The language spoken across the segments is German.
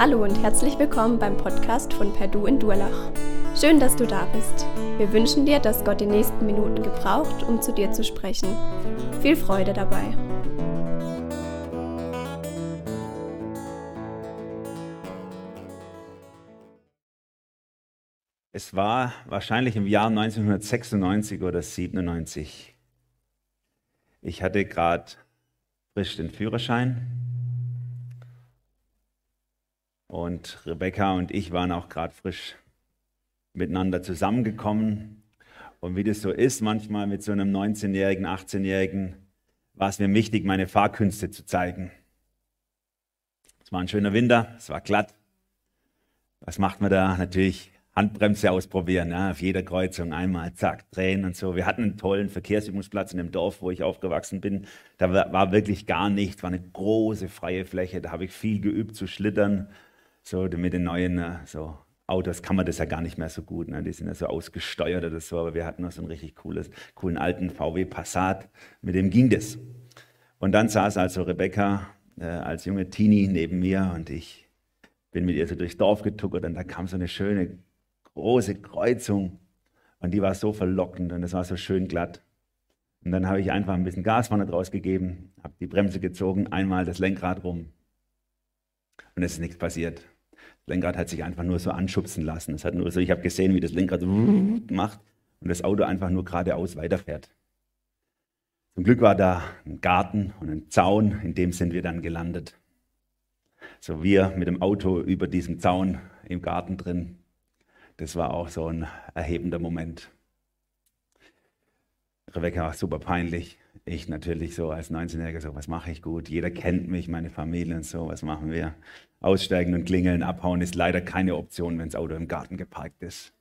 Hallo und herzlich willkommen beim Podcast von Perdu in Durlach. Schön, dass du da bist. Wir wünschen dir, dass Gott die nächsten Minuten gebraucht, um zu dir zu sprechen. Viel Freude dabei. Es war wahrscheinlich im Jahr 1996 oder 97. Ich hatte gerade frisch den Führerschein und Rebecca und ich waren auch gerade frisch miteinander zusammengekommen. Und wie das so ist, manchmal mit so einem 19-Jährigen, 18-Jährigen, war es mir wichtig, meine Fahrkünste zu zeigen. Es war ein schöner Winter, es war glatt. Was macht man da? Natürlich Handbremse ausprobieren, ja, auf jeder Kreuzung einmal, zack, drehen und so. Wir hatten einen tollen Verkehrsübungsplatz in dem Dorf, wo ich aufgewachsen bin. Da war, war wirklich gar nichts, war eine große freie Fläche. Da habe ich viel geübt zu schlittern, so mit den neuen äh, so Autos kann man das ja gar nicht mehr so gut. Ne? Die sind ja so ausgesteuert oder so, aber wir hatten noch so einen richtig cooles, coolen alten VW Passat, mit dem ging das. Und dann saß also Rebecca äh, als junge Teenie neben mir und ich bin mit ihr so durchs Dorf getuckert und da kam so eine schöne große Kreuzung und die war so verlockend und es war so schön glatt. Und dann habe ich einfach ein bisschen Gas vorne draus gegeben, habe die Bremse gezogen, einmal das Lenkrad rum und es ist nichts passiert. Das Lenkrad hat sich einfach nur so anschubsen lassen. Es hat nur so, ich habe gesehen, wie das Lenkrad macht und das Auto einfach nur geradeaus weiterfährt. Zum Glück war da ein Garten und ein Zaun, in dem sind wir dann gelandet. So wir mit dem Auto über diesem Zaun im Garten drin. Das war auch so ein erhebender Moment. Rebecca war super peinlich. Ich natürlich so als 19-Jähriger so, was mache ich gut? Jeder kennt mich, meine Familie und so, was machen wir? Aussteigen und klingeln, abhauen ist leider keine Option, wenn das Auto im Garten geparkt ist.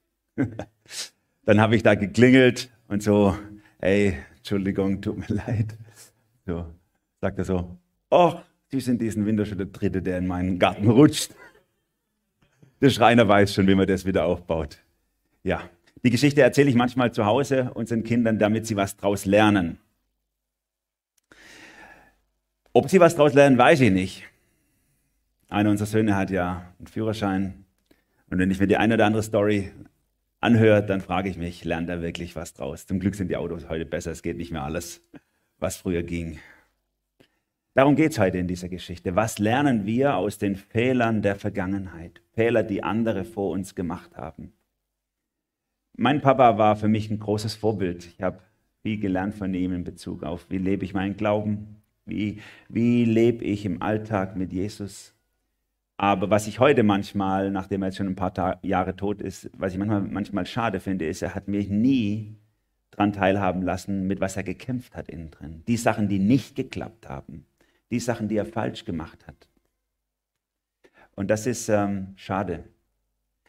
Dann habe ich da geklingelt und so, ey, Entschuldigung, tut mir leid. So, sagt er so, oh, Sie sind diesen Winter schon der Dritte, der in meinen Garten rutscht. Der Schreiner weiß schon, wie man das wieder aufbaut. Ja, die Geschichte erzähle ich manchmal zu Hause unseren Kindern, damit sie was draus lernen. Ob sie was daraus lernen, weiß ich nicht. Einer unserer Söhne hat ja einen Führerschein. Und wenn ich mir die eine oder andere Story anhöre, dann frage ich mich, lernt er wirklich was draus? Zum Glück sind die Autos heute besser. Es geht nicht mehr alles, was früher ging. Darum geht es heute in dieser Geschichte. Was lernen wir aus den Fehlern der Vergangenheit? Fehler, die andere vor uns gemacht haben. Mein Papa war für mich ein großes Vorbild. Ich habe viel gelernt von ihm in Bezug auf, wie lebe ich meinen Glauben, wie, wie lebe ich im Alltag mit Jesus? Aber was ich heute manchmal, nachdem er jetzt schon ein paar Tage, Jahre tot ist, was ich manchmal, manchmal schade finde, ist, er hat mich nie daran teilhaben lassen, mit was er gekämpft hat innen drin. Die Sachen, die nicht geklappt haben. Die Sachen, die er falsch gemacht hat. Und das ist ähm, schade.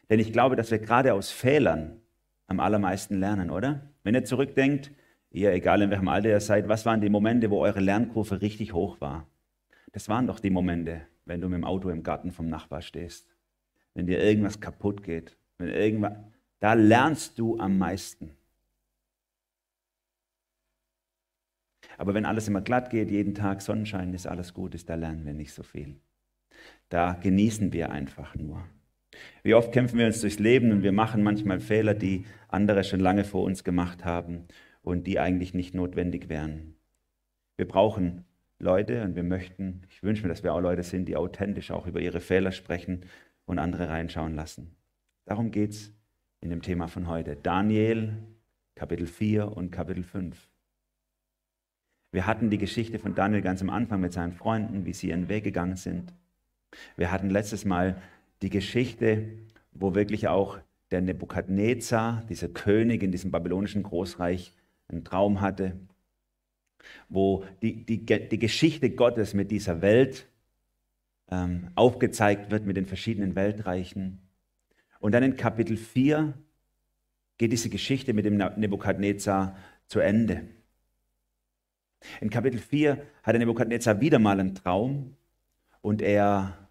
Denn ich glaube, dass wir gerade aus Fehlern am allermeisten lernen, oder? Wenn ihr zurückdenkt, ihr, egal in welchem Alter ihr seid, was waren die Momente, wo eure Lernkurve richtig hoch war? Das waren doch die Momente, wenn du mit dem Auto im Garten vom Nachbar stehst, wenn dir irgendwas kaputt geht, wenn irgendwas, da lernst du am meisten. Aber wenn alles immer glatt geht, jeden Tag Sonnenschein ist, alles gut ist, da lernen wir nicht so viel. Da genießen wir einfach nur. Wie oft kämpfen wir uns durchs Leben und wir machen manchmal Fehler, die andere schon lange vor uns gemacht haben und die eigentlich nicht notwendig wären. Wir brauchen Leute und wir möchten, ich wünsche mir, dass wir auch Leute sind, die authentisch auch über ihre Fehler sprechen und andere reinschauen lassen. Darum geht es in dem Thema von heute. Daniel, Kapitel 4 und Kapitel 5. Wir hatten die Geschichte von Daniel ganz am Anfang mit seinen Freunden, wie sie ihren Weg gegangen sind. Wir hatten letztes Mal die Geschichte, wo wirklich auch der Nebukadnezar, dieser König in diesem babylonischen Großreich, einen Traum hatte, wo die, die, die Geschichte Gottes mit dieser Welt ähm, aufgezeigt wird, mit den verschiedenen Weltreichen. Und dann in Kapitel 4 geht diese Geschichte mit dem Nebukadnezar zu Ende. In Kapitel 4 hat der Nebukadnezar wieder mal einen Traum und er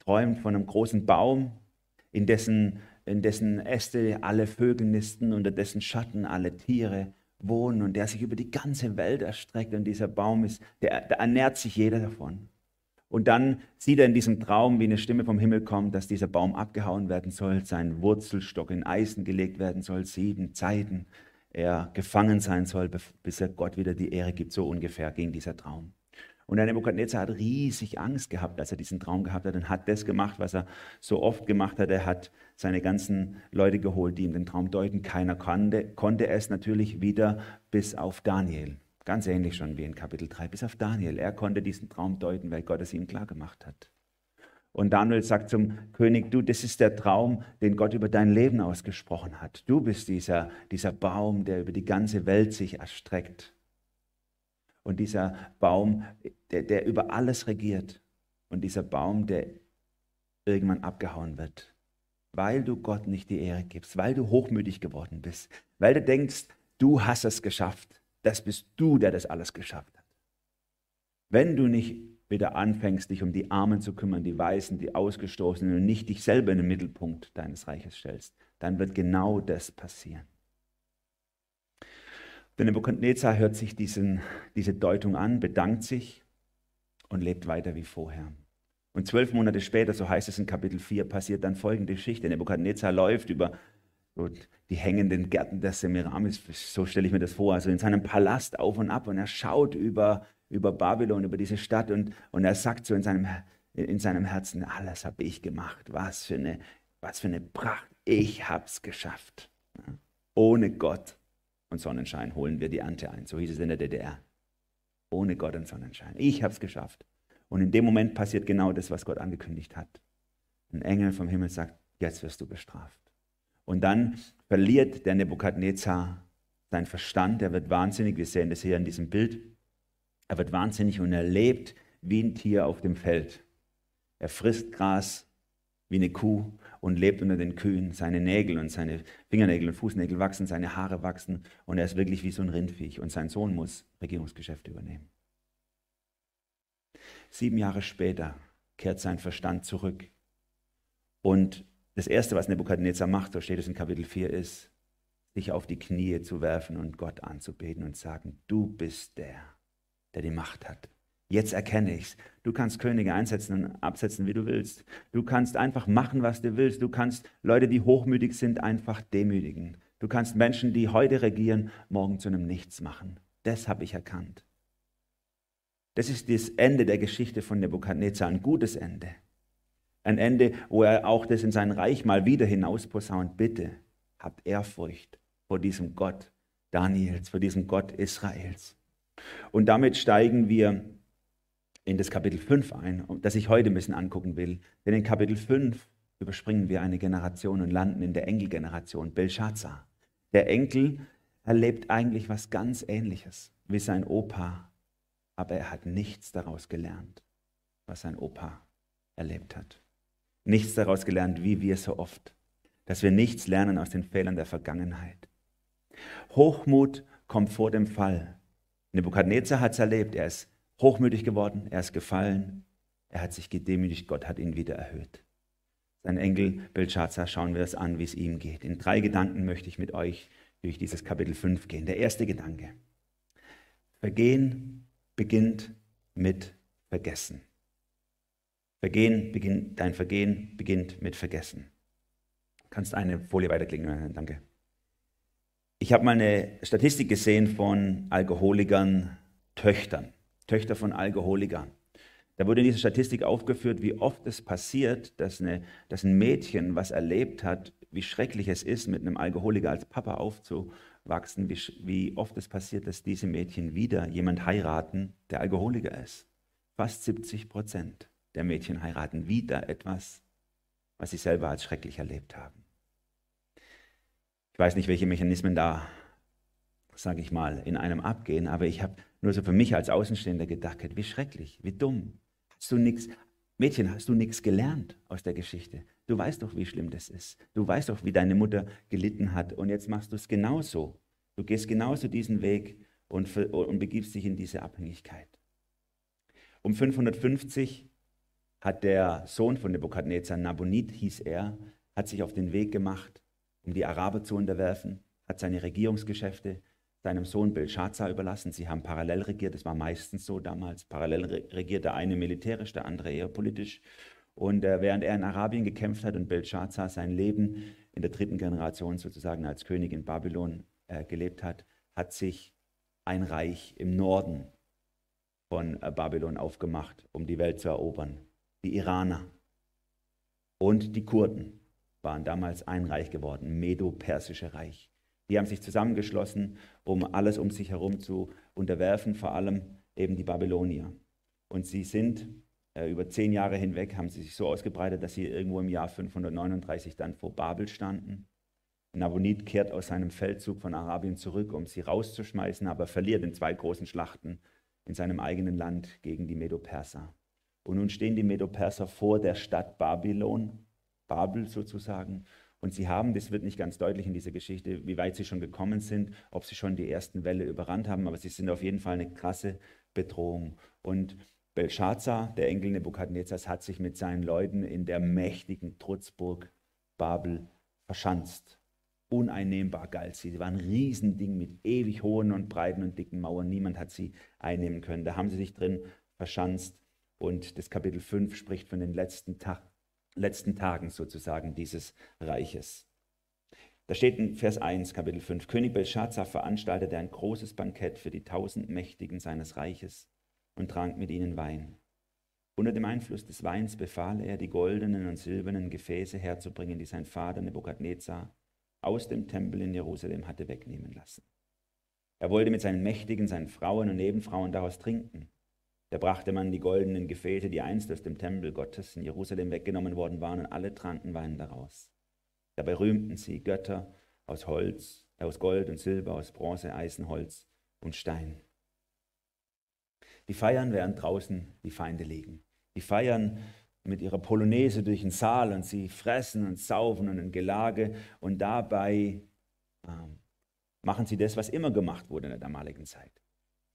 träumt von einem großen Baum, in dessen, in dessen Äste alle Vögel nisten, unter dessen Schatten alle Tiere wohnen und der sich über die ganze Welt erstreckt. Und dieser Baum ist, der, der ernährt sich jeder davon. Und dann sieht er in diesem Traum, wie eine Stimme vom Himmel kommt, dass dieser Baum abgehauen werden soll, sein Wurzelstock in Eisen gelegt werden soll, sieben Zeiten er gefangen sein soll, bis er Gott wieder die Ehre gibt. So ungefähr ging dieser Traum. Und der Nebukadnezar hat riesig Angst gehabt, als er diesen Traum gehabt hat und hat das gemacht, was er so oft gemacht hat. Er hat seine ganzen Leute geholt, die ihm den Traum deuten. Keiner konnte, konnte es natürlich wieder bis auf Daniel. Ganz ähnlich schon wie in Kapitel 3, bis auf Daniel. Er konnte diesen Traum deuten, weil Gott es ihm klar gemacht hat. Und Daniel sagt zum König, du, das ist der Traum, den Gott über dein Leben ausgesprochen hat. Du bist dieser, dieser Baum, der über die ganze Welt sich erstreckt. Und dieser Baum, der, der über alles regiert. Und dieser Baum, der irgendwann abgehauen wird. Weil du Gott nicht die Ehre gibst, weil du hochmütig geworden bist, weil du denkst, du hast es geschafft das bist du, der das alles geschafft hat. Wenn du nicht wieder anfängst, dich um die Armen zu kümmern, die Weißen, die Ausgestoßenen und nicht dich selber in den Mittelpunkt deines Reiches stellst, dann wird genau das passieren. Der Nebuchadnezzar hört sich diesen, diese Deutung an, bedankt sich und lebt weiter wie vorher. Und zwölf Monate später, so heißt es in Kapitel 4, passiert dann folgende Geschichte. Nebuchadnezzar läuft über die hängenden Gärten der Semiramis, so stelle ich mir das vor, also in seinem Palast auf und ab und er schaut über, über Babylon, über diese Stadt und, und er sagt so in seinem, in seinem Herzen, alles habe ich gemacht, was für eine, was für eine Pracht, ich habe es geschafft. Ohne Gott und Sonnenschein holen wir die Ernte ein, so hieß es in der DDR. Ohne Gott und Sonnenschein, ich habe es geschafft. Und in dem Moment passiert genau das, was Gott angekündigt hat. Ein Engel vom Himmel sagt, jetzt wirst du bestraft. Und dann verliert der Nebukadnezar seinen Verstand, er wird wahnsinnig, wir sehen das hier in diesem Bild. Er wird wahnsinnig und er lebt wie ein Tier auf dem Feld. Er frisst Gras wie eine Kuh und lebt unter den Kühen. Seine Nägel und seine Fingernägel und Fußnägel wachsen, seine Haare wachsen und er ist wirklich wie so ein Rindviech. Und sein Sohn muss Regierungsgeschäfte übernehmen. Sieben Jahre später kehrt sein Verstand zurück und das Erste, was Nebukadnezar macht, so steht es in Kapitel 4, ist, sich auf die Knie zu werfen und Gott anzubeten und sagen, du bist der, der die Macht hat. Jetzt erkenne ich's. Du kannst Könige einsetzen und absetzen, wie du willst. Du kannst einfach machen, was du willst. Du kannst Leute, die hochmütig sind, einfach demütigen. Du kannst Menschen, die heute regieren, morgen zu einem Nichts machen. Das habe ich erkannt. Das ist das Ende der Geschichte von Nebukadnezar, ein gutes Ende. Ein Ende, wo er auch das in sein Reich mal wieder hinausposaunt. Bitte habt Ehrfurcht vor diesem Gott Daniels, vor diesem Gott Israels. Und damit steigen wir in das Kapitel 5 ein, das ich heute ein bisschen angucken will. Denn in Kapitel 5 überspringen wir eine Generation und landen in der Enkelgeneration, Belshazzar. Der Enkel erlebt eigentlich was ganz Ähnliches wie sein Opa, aber er hat nichts daraus gelernt, was sein Opa erlebt hat nichts daraus gelernt, wie wir so oft, dass wir nichts lernen aus den Fehlern der Vergangenheit. Hochmut kommt vor dem Fall. Nebukadnezar hat es erlebt, er ist hochmütig geworden, er ist gefallen, er hat sich gedemütigt, Gott hat ihn wieder erhöht. Sein Enkel Belshazzar schauen wir es an, wie es ihm geht. In drei Gedanken möchte ich mit euch durch dieses Kapitel 5 gehen. Der erste Gedanke. Vergehen beginnt mit Vergessen. Vergehen beginnt, dein Vergehen beginnt mit Vergessen. Du kannst eine Folie weiterklicken, danke. Ich habe mal eine Statistik gesehen von Alkoholikern, Töchtern, Töchter von Alkoholikern. Da wurde in dieser Statistik aufgeführt, wie oft es passiert, dass, eine, dass ein Mädchen was erlebt hat, wie schrecklich es ist, mit einem Alkoholiker als Papa aufzuwachsen, wie, wie oft es passiert, dass diese Mädchen wieder jemand heiraten, der Alkoholiker ist. Fast 70 Prozent der Mädchen heiraten wieder etwas, was sie selber als schrecklich erlebt haben. Ich weiß nicht, welche Mechanismen da, sage ich mal, in einem abgehen, aber ich habe nur so für mich als Außenstehender gedacht, wie schrecklich, wie dumm. Hast du nichts, Mädchen, hast du nichts gelernt aus der Geschichte? Du weißt doch, wie schlimm das ist. Du weißt doch, wie deine Mutter gelitten hat und jetzt machst du es genauso. Du gehst genauso diesen Weg und, und begibst dich in diese Abhängigkeit. Um 550 hat der Sohn von Nebukadnezar, Nabonid hieß er, hat sich auf den Weg gemacht, um die Araber zu unterwerfen, hat seine Regierungsgeschäfte seinem Sohn Belshazzar überlassen. Sie haben parallel regiert, das war meistens so damals. Parallel regiert der eine militärisch, der andere eher politisch. Und äh, während er in Arabien gekämpft hat und Belshazzar sein Leben in der dritten Generation sozusagen als König in Babylon äh, gelebt hat, hat sich ein Reich im Norden von äh, Babylon aufgemacht, um die Welt zu erobern. Die Iraner und die Kurden waren damals ein Reich geworden, Medo-Persische Reich. Die haben sich zusammengeschlossen, um alles um sich herum zu unterwerfen, vor allem eben die Babylonier. Und sie sind äh, über zehn Jahre hinweg, haben sie sich so ausgebreitet, dass sie irgendwo im Jahr 539 dann vor Babel standen. Nabonid kehrt aus seinem Feldzug von Arabien zurück, um sie rauszuschmeißen, aber verliert in zwei großen Schlachten in seinem eigenen Land gegen die Medo-Perser. Und nun stehen die Medo-Perser vor der Stadt Babylon, Babel sozusagen, und sie haben, das wird nicht ganz deutlich in dieser Geschichte, wie weit sie schon gekommen sind, ob sie schon die ersten Welle überrannt haben, aber sie sind auf jeden Fall eine krasse Bedrohung. Und Belshazzar, der Enkel Nebukadnezars, hat sich mit seinen Leuten in der mächtigen Trutzburg Babel verschanzt. Uneinnehmbar galt sie. Sie waren ein Riesending mit ewig hohen und breiten und dicken Mauern. Niemand hat sie einnehmen können. Da haben sie sich drin verschanzt. Und das Kapitel 5 spricht von den letzten Tagen letzten Tagen sozusagen dieses Reiches. Da steht in Vers 1, Kapitel 5, König Belshazzar veranstaltete ein großes Bankett für die tausend Mächtigen seines Reiches und trank mit ihnen Wein. Unter dem Einfluss des Weins befahl er, die goldenen und silbernen Gefäße herzubringen, die sein Vater Nebukadnezar aus dem Tempel in Jerusalem hatte wegnehmen lassen. Er wollte mit seinen Mächtigen, seinen Frauen und Nebenfrauen daraus trinken. Da brachte man die goldenen Gefäße, die einst aus dem Tempel Gottes in Jerusalem weggenommen worden waren, und alle tranken Wein daraus. Dabei rühmten sie Götter aus Holz, aus Gold und Silber, aus Bronze, Eisen, Holz und Stein. Die feiern, während draußen die Feinde liegen. Die feiern mit ihrer Polonaise durch den Saal und sie fressen und saufen und ein Gelage und dabei ähm, machen sie das, was immer gemacht wurde in der damaligen Zeit.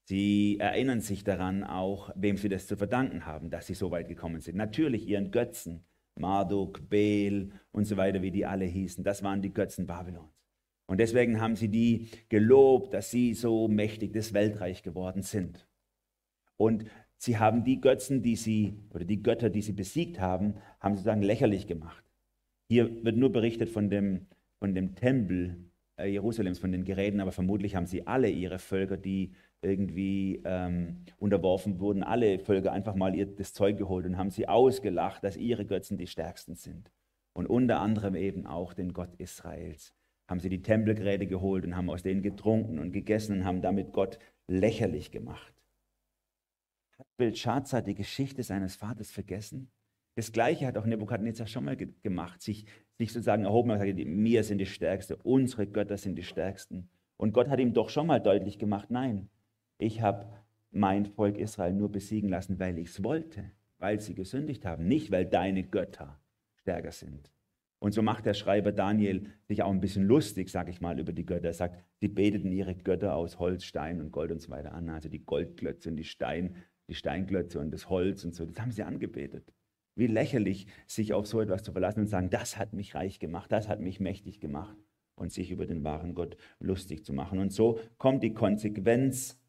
Sie erinnern sich daran auch, wem sie das zu verdanken haben, dass sie so weit gekommen sind. Natürlich ihren Götzen, Marduk, Bel und so weiter, wie die alle hießen. Das waren die Götzen Babylons. Und deswegen haben sie die gelobt, dass sie so mächtig das Weltreich geworden sind. Und sie haben die Götzen, die sie, oder die Götter, die sie besiegt haben, haben sie sozusagen lächerlich gemacht. Hier wird nur berichtet von dem, von dem Tempel äh, Jerusalems, von den Geräten, aber vermutlich haben sie alle ihre Völker, die irgendwie ähm, unterworfen wurden, alle Völker einfach mal ihr, das Zeug geholt und haben sie ausgelacht, dass ihre Götzen die stärksten sind. Und unter anderem eben auch den Gott Israels. Haben sie die Tempelgeräte geholt und haben aus denen getrunken und gegessen und haben damit Gott lächerlich gemacht. Hat Belshazzar die Geschichte seines Vaters vergessen? Das Gleiche hat auch Nebukadnezar schon mal ge gemacht, sich, sich sozusagen erhoben und gesagt, wir sind die Stärksten, unsere Götter sind die Stärksten. Und Gott hat ihm doch schon mal deutlich gemacht, nein, ich habe mein Volk Israel nur besiegen lassen, weil ich es wollte, weil sie gesündigt haben, nicht weil deine Götter stärker sind. Und so macht der Schreiber Daniel sich auch ein bisschen lustig, sage ich mal, über die Götter. Er sagt, sie beteten ihre Götter aus Holz, Stein und Gold und so weiter an. Also die Goldklötze und die Stein, die Steinklötze und das Holz und so, das haben sie angebetet. Wie lächerlich, sich auf so etwas zu verlassen und sagen, das hat mich reich gemacht, das hat mich mächtig gemacht und sich über den wahren Gott lustig zu machen. Und so kommt die Konsequenz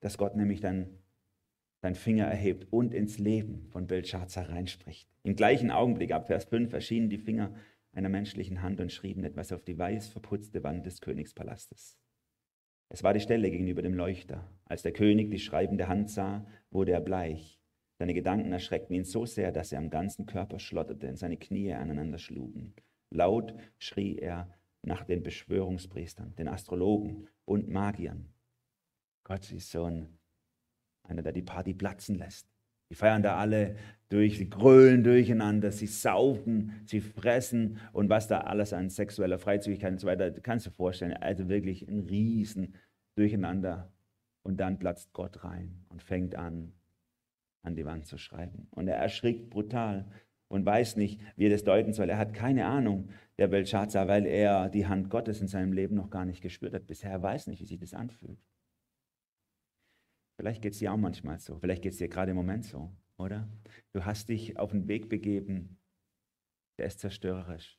dass Gott nämlich dann seinen Finger erhebt und ins Leben von Belshazzar reinspricht. Im gleichen Augenblick, ab Vers 5, erschienen die Finger einer menschlichen Hand und schrieben etwas auf die weiß verputzte Wand des Königspalastes. Es war die Stelle gegenüber dem Leuchter. Als der König die schreibende Hand sah, wurde er bleich. Seine Gedanken erschreckten ihn so sehr, dass er am ganzen Körper schlotterte und seine Knie aneinander schlugen. Laut schrie er nach den Beschwörungspriestern, den Astrologen und Magiern. Gott ist so ein, einer, der die Party platzen lässt. Die feiern da alle durch, sie grölen durcheinander, sie saufen, sie fressen und was da alles an sexueller Freizügigkeit und so weiter, kannst du dir vorstellen. Also wirklich ein Riesen durcheinander. Und dann platzt Gott rein und fängt an, an die Wand zu schreiben. Und er erschrickt brutal und weiß nicht, wie er das deuten soll. Er hat keine Ahnung, der Belshazzar, weil er die Hand Gottes in seinem Leben noch gar nicht gespürt hat. Bisher er weiß nicht, wie sich das anfühlt. Vielleicht geht es dir auch manchmal so. Vielleicht geht es dir gerade im Moment so, oder? Du hast dich auf einen Weg begeben, der ist zerstörerisch.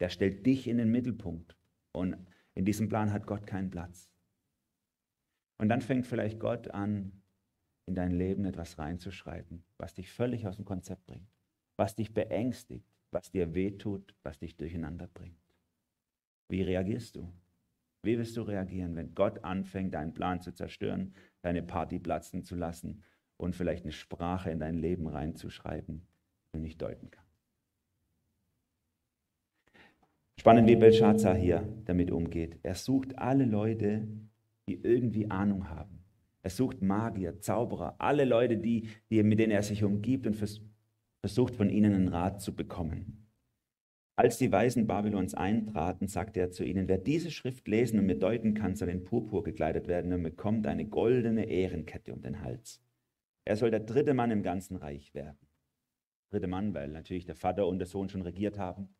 Der stellt dich in den Mittelpunkt. Und in diesem Plan hat Gott keinen Platz. Und dann fängt vielleicht Gott an, in dein Leben etwas reinzuschreiben, was dich völlig aus dem Konzept bringt, was dich beängstigt, was dir wehtut, was dich durcheinander bringt. Wie reagierst du? Wie wirst du reagieren, wenn Gott anfängt, deinen Plan zu zerstören, deine Party platzen zu lassen und vielleicht eine Sprache in dein Leben reinzuschreiben, die du nicht deuten kannst? Spannend, wie Belshazzar hier damit umgeht. Er sucht alle Leute, die irgendwie Ahnung haben. Er sucht Magier, Zauberer, alle Leute, die, die, mit denen er sich umgibt und versucht von ihnen einen Rat zu bekommen. Als die Weisen Babylons eintraten, sagte er zu ihnen, wer diese Schrift lesen und mir deuten kann, soll in Purpur gekleidet werden und bekommt eine goldene Ehrenkette um den Hals. Er soll der dritte Mann im ganzen Reich werden. Dritte Mann, weil natürlich der Vater und der Sohn schon regiert haben.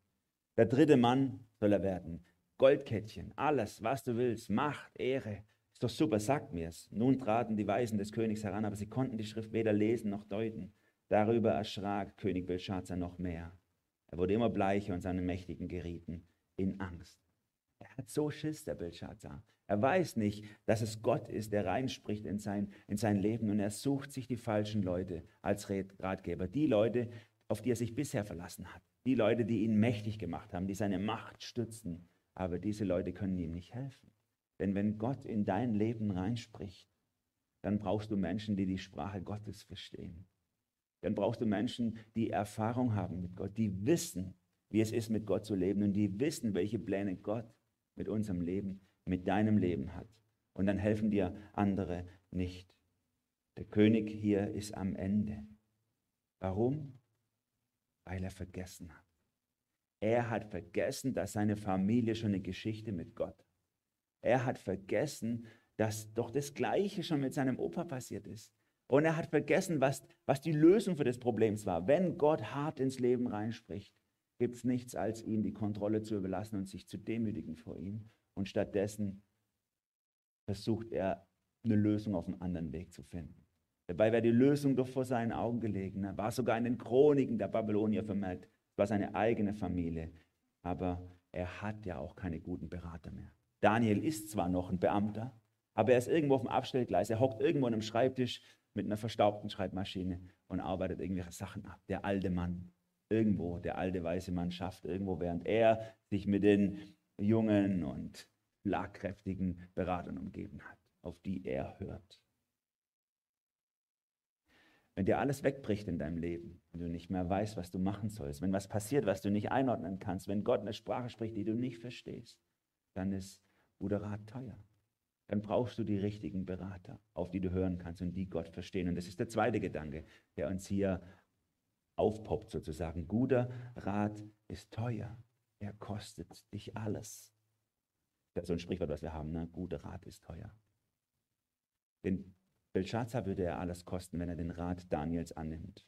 Der dritte Mann soll er werden. Goldkettchen, alles, was du willst, Macht, Ehre, ist doch super, sagt mir's. Nun traten die Weisen des Königs heran, aber sie konnten die Schrift weder lesen noch deuten. Darüber erschrak König Belshazzar noch mehr. Er wurde immer bleicher und seine Mächtigen gerieten in Angst. Er hat so Schiss, der Belshazzar. Er weiß nicht, dass es Gott ist, der reinspricht in sein, in sein Leben und er sucht sich die falschen Leute als Ratgeber. Die Leute, auf die er sich bisher verlassen hat. Die Leute, die ihn mächtig gemacht haben, die seine Macht stützen. Aber diese Leute können ihm nicht helfen. Denn wenn Gott in dein Leben reinspricht, dann brauchst du Menschen, die die Sprache Gottes verstehen. Dann brauchst du Menschen, die Erfahrung haben mit Gott, die wissen, wie es ist, mit Gott zu leben und die wissen, welche Pläne Gott mit unserem Leben, mit deinem Leben hat. Und dann helfen dir andere nicht. Der König hier ist am Ende. Warum? Weil er vergessen hat. Er hat vergessen, dass seine Familie schon eine Geschichte mit Gott hat. Er hat vergessen, dass doch das Gleiche schon mit seinem Opa passiert ist. Und er hat vergessen, was, was die Lösung für das Problem war. Wenn Gott hart ins Leben reinspricht, gibt es nichts, als ihm die Kontrolle zu überlassen und sich zu demütigen vor ihm. Und stattdessen versucht er, eine Lösung auf einem anderen Weg zu finden. Dabei wäre die Lösung doch vor seinen Augen gelegen. Er war sogar in den Chroniken der Babylonier vermerkt. Es war seine eigene Familie. Aber er hat ja auch keine guten Berater mehr. Daniel ist zwar noch ein Beamter, aber er ist irgendwo auf dem Abstellgleis, er hockt irgendwo an einem Schreibtisch mit einer verstaubten Schreibmaschine und arbeitet irgendwelche Sachen ab. Der alte Mann, irgendwo, der alte weiße Mann schafft irgendwo, während er sich mit den jungen und schlagkräftigen Beratern umgeben hat, auf die er hört. Wenn dir alles wegbricht in deinem Leben, wenn du nicht mehr weißt, was du machen sollst, wenn was passiert, was du nicht einordnen kannst, wenn Gott eine Sprache spricht, die du nicht verstehst, dann ist guter Rat teuer. Dann brauchst du die richtigen Berater, auf die du hören kannst und die Gott verstehen. Und das ist der zweite Gedanke, der uns hier aufpoppt sozusagen. Guter Rat ist teuer. Er kostet dich alles. Das ist so ein Sprichwort, was wir haben. Ne? Guter Rat ist teuer. Den Belshazzar würde er alles kosten, wenn er den Rat Daniels annimmt.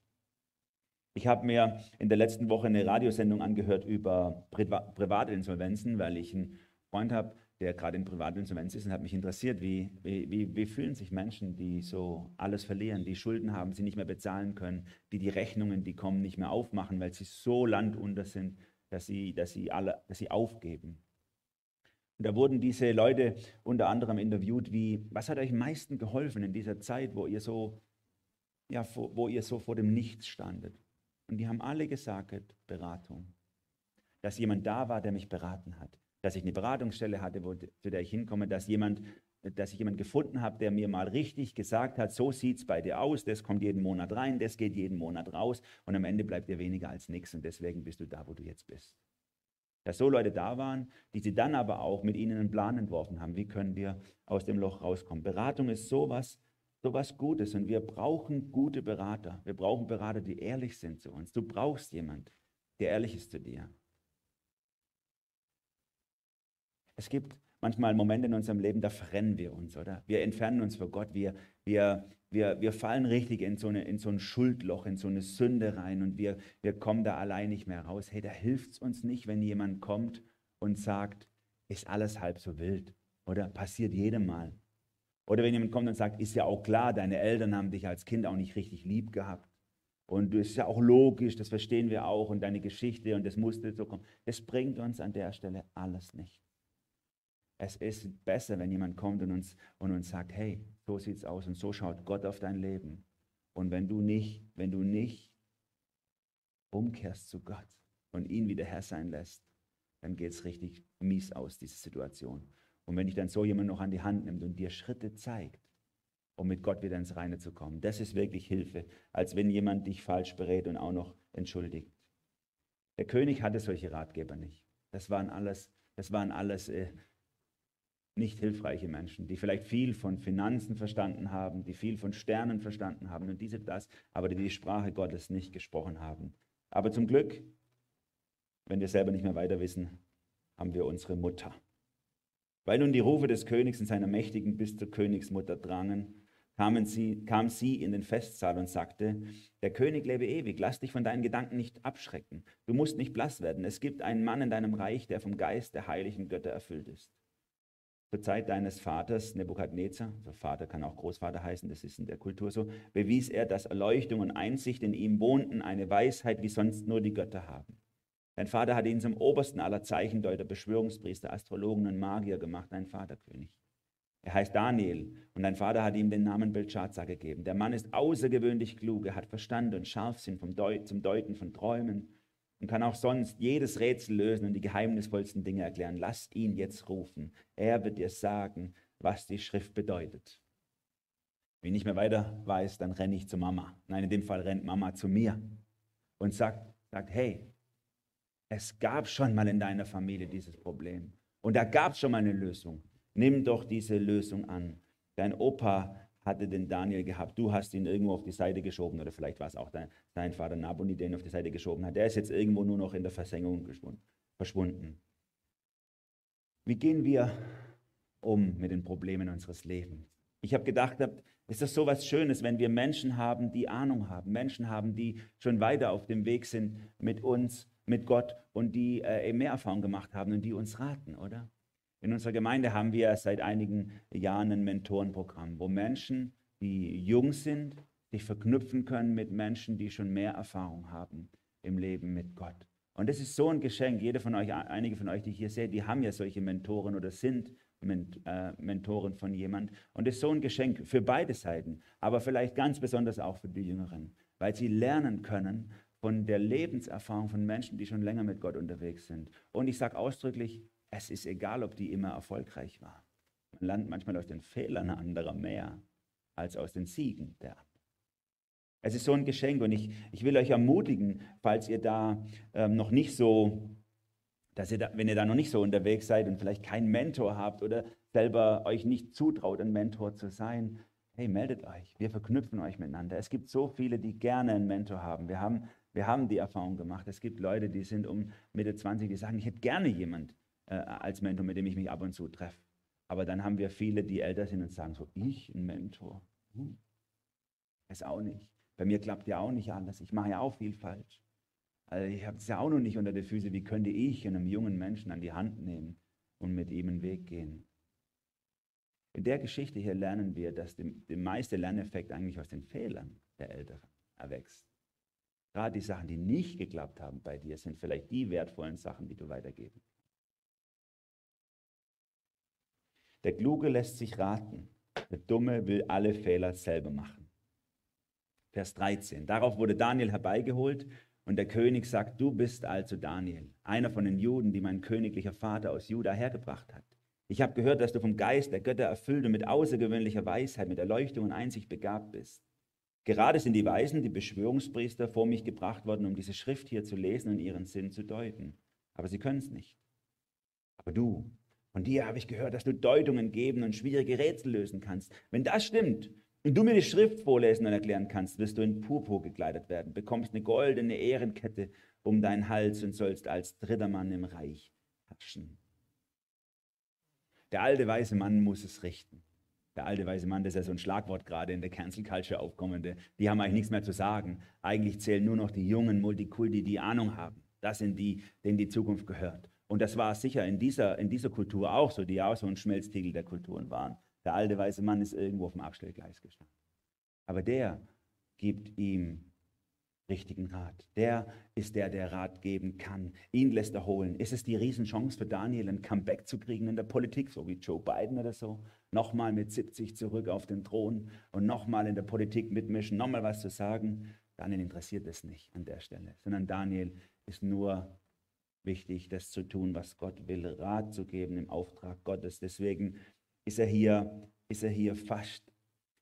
Ich habe mir in der letzten Woche eine Radiosendung angehört über Priva Privatinsolvenzen, weil ich einen Freund habe, der gerade in Privatinsolvenz ist und hat mich interessiert, wie, wie, wie, fühlen sich Menschen, die so alles verlieren, die Schulden haben, sie nicht mehr bezahlen können, die die Rechnungen, die kommen, nicht mehr aufmachen, weil sie so landunter sind, dass sie, dass sie, alle, dass sie aufgeben. Und da wurden diese Leute unter anderem interviewt, wie, was hat euch am meisten geholfen in dieser Zeit, wo ihr so, ja, wo ihr so vor dem Nichts standet? Und die haben alle gesagt, Beratung. Dass jemand da war, der mich beraten hat dass ich eine Beratungsstelle hatte, wo, zu der ich hinkomme, dass jemand, dass ich jemanden gefunden habe, der mir mal richtig gesagt hat, so sieht es bei dir aus, das kommt jeden Monat rein, das geht jeden Monat raus und am Ende bleibt dir weniger als nichts und deswegen bist du da, wo du jetzt bist. Dass so Leute da waren, die sie dann aber auch mit ihnen einen Plan entworfen haben, wie können wir aus dem Loch rauskommen. Beratung ist sowas, sowas Gutes und wir brauchen gute Berater. Wir brauchen Berater, die ehrlich sind zu uns. Du brauchst jemanden, der ehrlich ist zu dir. Es gibt manchmal Momente in unserem Leben, da verrennen wir uns, oder? Wir entfernen uns vor Gott, wir, wir, wir, wir fallen richtig in so, eine, in so ein Schuldloch, in so eine Sünde rein und wir, wir kommen da allein nicht mehr raus. Hey, da hilft es uns nicht, wenn jemand kommt und sagt, ist alles halb so wild, oder? Passiert jedem Mal. Oder wenn jemand kommt und sagt, ist ja auch klar, deine Eltern haben dich als Kind auch nicht richtig lieb gehabt. Und das ist ja auch logisch, das verstehen wir auch und deine Geschichte und das musste so kommen. Das bringt uns an der Stelle alles nicht. Es ist besser, wenn jemand kommt und uns, und uns sagt, hey, so sieht's aus und so schaut Gott auf dein Leben. Und wenn du nicht, wenn du nicht umkehrst zu Gott und ihn wieder Herr sein lässt, dann geht es richtig mies aus, diese Situation. Und wenn dich dann so jemand noch an die Hand nimmt und dir Schritte zeigt, um mit Gott wieder ins Reine zu kommen, das ist wirklich Hilfe, als wenn jemand dich falsch berät und auch noch entschuldigt. Der König hatte solche Ratgeber nicht. Das waren alles, das waren alles äh, nicht hilfreiche Menschen, die vielleicht viel von Finanzen verstanden haben, die viel von Sternen verstanden haben und diese das, aber die die Sprache Gottes nicht gesprochen haben. Aber zum Glück, wenn wir selber nicht mehr weiter wissen, haben wir unsere Mutter. Weil nun die Rufe des Königs und seiner Mächtigen bis zur Königsmutter drangen, kamen sie, kam sie in den Festsaal und sagte, der König lebe ewig, lass dich von deinen Gedanken nicht abschrecken. Du musst nicht blass werden. Es gibt einen Mann in deinem Reich, der vom Geist der heiligen Götter erfüllt ist. Zur Zeit deines Vaters, Nebukadnezar, also Vater kann auch Großvater heißen, das ist in der Kultur so, bewies er, dass Erleuchtung und Einsicht in ihm wohnten, eine Weisheit, wie sonst nur die Götter haben. Dein Vater hat ihn zum obersten aller Zeichendeuter, Beschwörungspriester, Astrologen und Magier gemacht, dein Vaterkönig. Er heißt Daniel und dein Vater hat ihm den Namen Belshazzar gegeben. Der Mann ist außergewöhnlich klug, er hat Verstand und Scharfsinn vom Deut zum Deuten von Träumen und kann auch sonst jedes Rätsel lösen und die geheimnisvollsten Dinge erklären. Lasst ihn jetzt rufen. Er wird dir sagen, was die Schrift bedeutet. Wenn ich nicht mehr weiter weiß, dann renne ich zu Mama. Nein, in dem Fall rennt Mama zu mir und sagt, sagt hey, es gab schon mal in deiner Familie dieses Problem und da gab es schon mal eine Lösung. Nimm doch diese Lösung an. Dein Opa hatte den Daniel gehabt, du hast ihn irgendwo auf die Seite geschoben oder vielleicht war es auch dein, dein Vater Naboni, der ihn auf die Seite geschoben hat. Der ist jetzt irgendwo nur noch in der Versenkung verschwunden. Wie gehen wir um mit den Problemen unseres Lebens? Ich habe gedacht, ist das so was Schönes, wenn wir Menschen haben, die Ahnung haben, Menschen haben, die schon weiter auf dem Weg sind mit uns, mit Gott und die äh, mehr Erfahrung gemacht haben und die uns raten, oder? In unserer Gemeinde haben wir seit einigen Jahren ein Mentorenprogramm, wo Menschen, die jung sind, sich verknüpfen können mit Menschen, die schon mehr Erfahrung haben im Leben mit Gott. Und das ist so ein Geschenk. Jeder von euch, einige von euch, die ich hier sehe, die haben ja solche Mentoren oder sind äh, Mentoren von jemand. Und das ist so ein Geschenk für beide Seiten, aber vielleicht ganz besonders auch für die Jüngeren, weil sie lernen können von der Lebenserfahrung von Menschen, die schon länger mit Gott unterwegs sind. Und ich sage ausdrücklich, es ist egal, ob die immer erfolgreich war. Man lernt manchmal aus den Fehlern anderer mehr als aus den Siegen der anderen. Es ist so ein Geschenk und ich, ich will euch ermutigen, falls ihr da ähm, noch nicht so, dass ihr da, wenn ihr da noch nicht so unterwegs seid und vielleicht keinen Mentor habt oder selber euch nicht zutraut, ein Mentor zu sein, hey, meldet euch. Wir verknüpfen euch miteinander. Es gibt so viele, die gerne einen Mentor haben. Wir haben, wir haben die Erfahrung gemacht. Es gibt Leute, die sind um Mitte 20, die sagen, ich hätte gerne jemanden, äh, als Mentor, mit dem ich mich ab und zu treffe. Aber dann haben wir viele, die älter sind und sagen so, ich ein Mentor? Hm. Auch nicht. Bei mir klappt ja auch nicht alles. Ich mache ja auch viel falsch. Also ich habe es ja auch noch nicht unter den Füßen. Wie könnte ich einem jungen Menschen an die Hand nehmen und mit ihm einen Weg gehen? In der Geschichte hier lernen wir, dass der meiste Lerneffekt eigentlich aus den Fehlern der Älteren erwächst. Gerade die Sachen, die nicht geklappt haben bei dir, sind vielleicht die wertvollen Sachen, die du weitergeben Der Kluge lässt sich raten, der Dumme will alle Fehler selber machen. Vers 13. Darauf wurde Daniel herbeigeholt und der König sagt, du bist also Daniel, einer von den Juden, die mein königlicher Vater aus Juda hergebracht hat. Ich habe gehört, dass du vom Geist der Götter erfüllt und mit außergewöhnlicher Weisheit, mit Erleuchtung und Einsicht begabt bist. Gerade sind die Weisen, die Beschwörungspriester, vor mich gebracht worden, um diese Schrift hier zu lesen und ihren Sinn zu deuten. Aber sie können es nicht. Aber du, von dir habe ich gehört, dass du Deutungen geben und schwierige Rätsel lösen kannst. Wenn das stimmt und du mir die Schrift vorlesen und erklären kannst, wirst du in Purpur gekleidet werden, bekommst eine goldene Ehrenkette um deinen Hals und sollst als dritter Mann im Reich herrschen. Der alte weise Mann muss es richten. Der alte weise Mann, das ist ja so ein Schlagwort gerade in der Cancel Culture aufkommende. Die haben eigentlich nichts mehr zu sagen. Eigentlich zählen nur noch die jungen Multikulti, die Ahnung haben. Das sind die, denen die Zukunft gehört. Und das war sicher in dieser, in dieser Kultur auch so, die ja auch so ein Schmelztiegel der Kulturen waren. Der alte weiße Mann ist irgendwo auf dem Abstellgleis gestanden. Aber der gibt ihm richtigen Rat. Der ist der, der Rat geben kann. Ihn lässt er holen. Ist es die Riesenchance für Daniel, ein Comeback zu kriegen in der Politik, so wie Joe Biden oder so? Nochmal mit 70 zurück auf den Thron und nochmal in der Politik mitmischen, nochmal was zu sagen? Daniel interessiert es nicht an der Stelle, sondern Daniel ist nur wichtig, das zu tun, was Gott will, Rat zu geben im Auftrag Gottes. Deswegen ist er hier, ist er hier fast